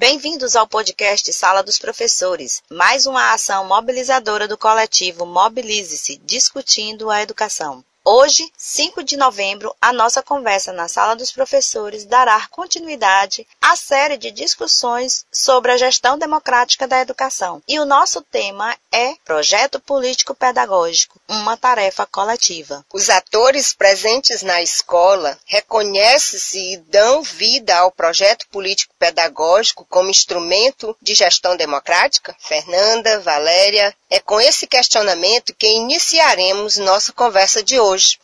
Bem-vindos ao podcast Sala dos Professores, mais uma ação mobilizadora do coletivo Mobilize-se, discutindo a educação. Hoje, 5 de novembro, a nossa conversa na Sala dos Professores dará continuidade à série de discussões sobre a gestão democrática da educação. E o nosso tema é Projeto Político Pedagógico, uma tarefa coletiva. Os atores presentes na escola reconhecem-se e dão vida ao projeto político pedagógico como instrumento de gestão democrática? Fernanda, Valéria, é com esse questionamento que iniciaremos nossa conversa de hoje.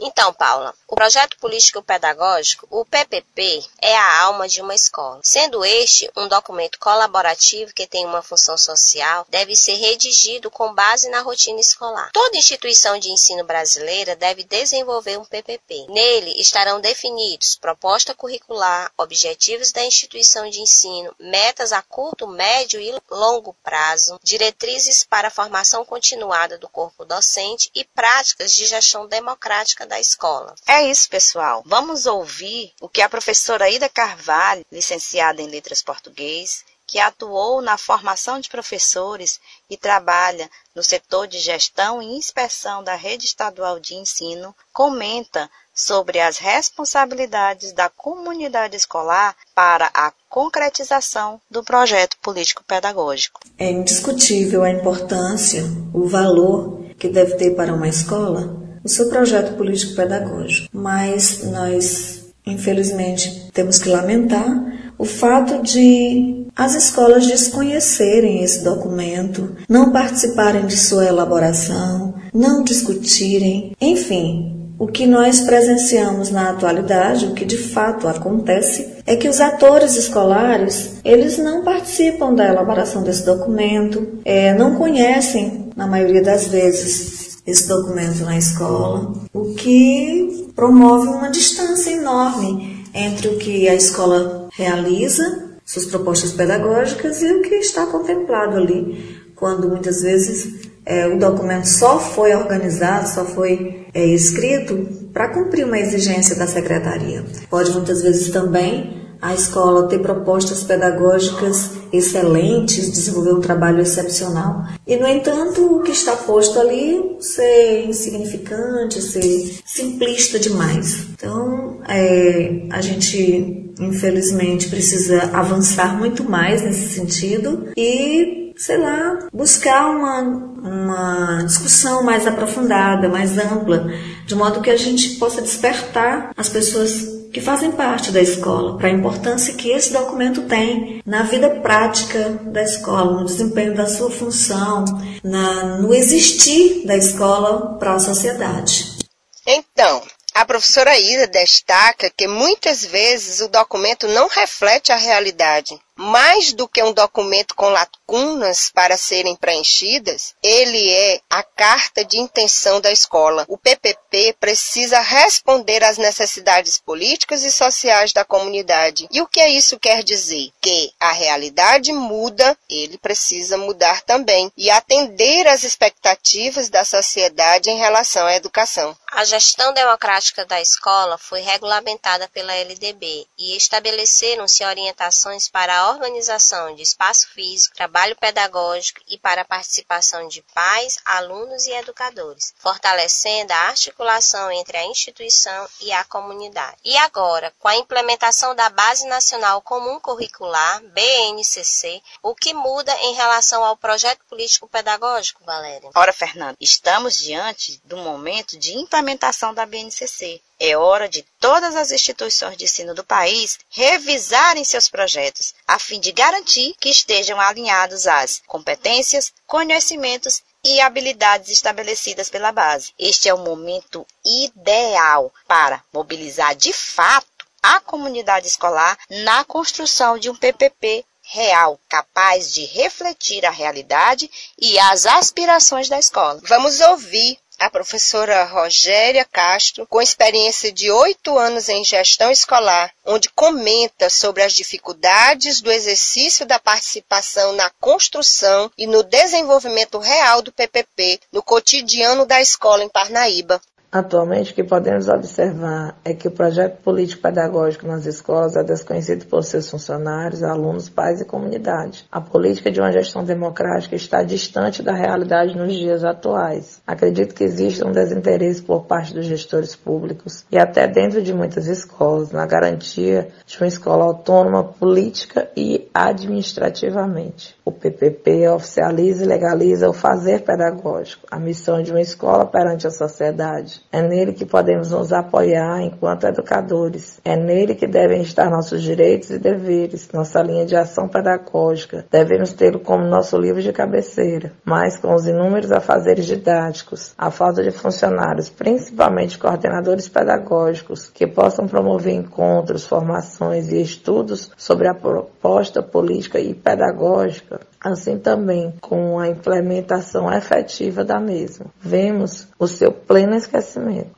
Então, Paula, o projeto político pedagógico, o PPP, é a alma de uma escola. Sendo este um documento colaborativo que tem uma função social, deve ser redigido com base na rotina escolar. Toda instituição de ensino brasileira deve desenvolver um PPP. Nele estarão definidos proposta curricular, objetivos da instituição de ensino, metas a curto, médio e longo prazo, diretrizes para a formação continuada do corpo docente e práticas de gestão democrática da escola. É isso, pessoal. Vamos ouvir o que a professora Ida Carvalho, licenciada em Letras Português, que atuou na formação de professores e trabalha no setor de gestão e inspeção da rede estadual de ensino, comenta sobre as responsabilidades da comunidade escolar para a concretização do projeto político-pedagógico. É indiscutível a importância, o valor que deve ter para uma escola o seu projeto político-pedagógico. Mas nós, infelizmente, temos que lamentar o fato de as escolas desconhecerem esse documento, não participarem de sua elaboração, não discutirem, enfim. O que nós presenciamos na atualidade, o que de fato acontece, é que os atores escolares eles não participam da elaboração desse documento, é, não conhecem, na maioria das vezes, esse documento na escola, o que promove uma distância enorme entre o que a escola realiza, suas propostas pedagógicas e o que está contemplado ali, quando muitas vezes é, o documento só foi organizado, só foi é, escrito para cumprir uma exigência da secretaria. Pode muitas vezes também a escola ter propostas pedagógicas excelentes, desenvolver um trabalho excepcional. E, no entanto, o que está posto ali ser insignificante, ser simplista demais. Então, é, a gente, infelizmente, precisa avançar muito mais nesse sentido e, sei lá, buscar uma, uma discussão mais aprofundada, mais ampla, de modo que a gente possa despertar as pessoas que fazem parte da escola, para a importância que esse documento tem na vida prática da escola, no desempenho da sua função, na, no existir da escola para a sociedade. Então, a professora Ida destaca que muitas vezes o documento não reflete a realidade mais do que um documento com lacunas para serem preenchidas, ele é a carta de intenção da escola. O PPP precisa responder às necessidades políticas e sociais da comunidade. E o que isso quer dizer? Que a realidade muda, ele precisa mudar também e atender às expectativas da sociedade em relação à educação. A gestão democrática da escola foi regulamentada pela LDB e estabeleceram-se orientações para a organização de espaço físico, trabalho pedagógico e para a participação de pais, alunos e educadores, fortalecendo a articulação entre a instituição e a comunidade. E agora, com a implementação da Base Nacional Comum Curricular, BNCC, o que muda em relação ao projeto político pedagógico, Valéria? Ora, Fernando, estamos diante do momento de implementação da BNCC. É hora de todas as instituições de ensino do país revisarem seus projetos, a fim de garantir que estejam alinhados às competências, conhecimentos e habilidades estabelecidas pela base. Este é o momento ideal para mobilizar de fato a comunidade escolar na construção de um PPP real, capaz de refletir a realidade e as aspirações da escola. Vamos ouvir a professora Rogéria Castro, com experiência de oito anos em gestão escolar, onde comenta sobre as dificuldades do exercício da participação na construção e no desenvolvimento real do PPP no cotidiano da escola em Parnaíba. Atualmente, o que podemos observar é que o projeto político-pedagógico nas escolas é desconhecido por seus funcionários, alunos, pais e comunidade. A política de uma gestão democrática está distante da realidade nos dias atuais. Acredito que existe um desinteresse por parte dos gestores públicos e até dentro de muitas escolas na garantia de uma escola autônoma política e administrativamente. O PPP oficializa e legaliza o fazer pedagógico, a missão de uma escola perante a sociedade. É nele que podemos nos apoiar enquanto educadores. É nele que devem estar nossos direitos e deveres, nossa linha de ação pedagógica. Devemos tê-lo como nosso livro de cabeceira, mas com os inúmeros afazeres didáticos, a falta de funcionários, principalmente coordenadores pedagógicos, que possam promover encontros, formações e estudos sobre a proposta política e pedagógica, assim também com a implementação efetiva da mesma. Vemos o seu pleno esquecimento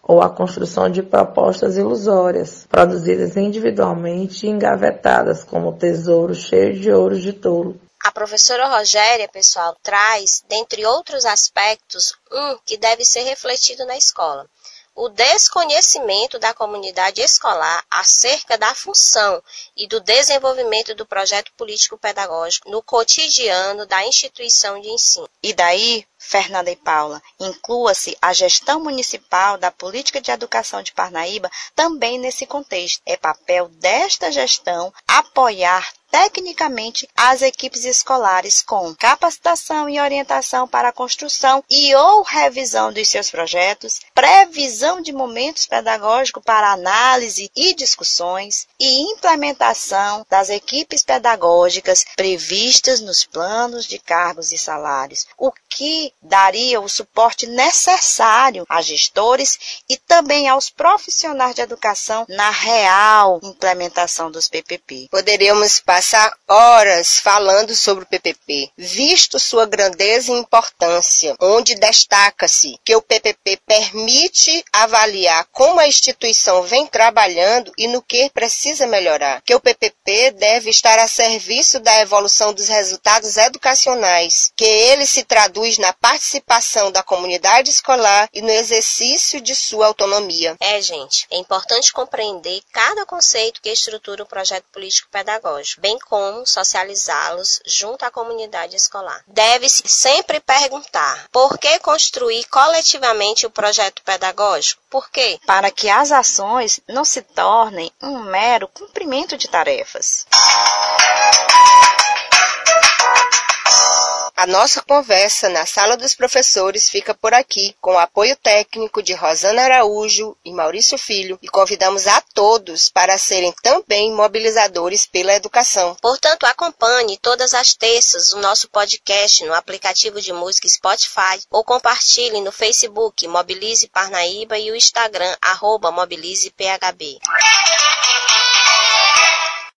ou a construção de propostas ilusórias, produzidas individualmente e engavetadas como tesouro cheio de ouro de tolo. A professora Rogéria, pessoal, traz, dentre outros aspectos, um que deve ser refletido na escola o desconhecimento da comunidade escolar acerca da função e do desenvolvimento do projeto político-pedagógico no cotidiano da instituição de ensino. E daí, Fernanda e Paula, inclua-se a gestão municipal da política de educação de Parnaíba também nesse contexto. É papel desta gestão apoiar tecnicamente as equipes escolares com capacitação e orientação para a construção e ou revisão dos seus projetos, previsão de momentos pedagógicos para análise e discussões e implementação das equipes pedagógicas previstas nos planos de cargos e salários, o que daria o suporte necessário a gestores e também aos profissionais de educação na real implementação dos PPP. Poderíamos passar horas falando sobre o PPP, visto sua grandeza e importância, onde destaca-se que o PPP permite avaliar como a instituição vem trabalhando e no que precisa melhorar, que o PPP deve estar a serviço da evolução dos resultados educacionais, que ele se traduz na participação da comunidade escolar e no exercício de sua autonomia. É, gente, é importante compreender cada conceito que estrutura o projeto político pedagógico, bem como socializá-los junto à comunidade escolar. Deve-se sempre perguntar por que construir coletivamente o projeto pedagógico? Por quê? Para que as ações não se tornem um mero cumprimento de tarefas. A nossa conversa na Sala dos Professores fica por aqui, com o apoio técnico de Rosana Araújo e Maurício Filho, e convidamos a todos para serem também mobilizadores pela educação. Portanto, acompanhe todas as terças o nosso podcast no aplicativo de música Spotify ou compartilhe no Facebook Mobilize Parnaíba e o Instagram arroba.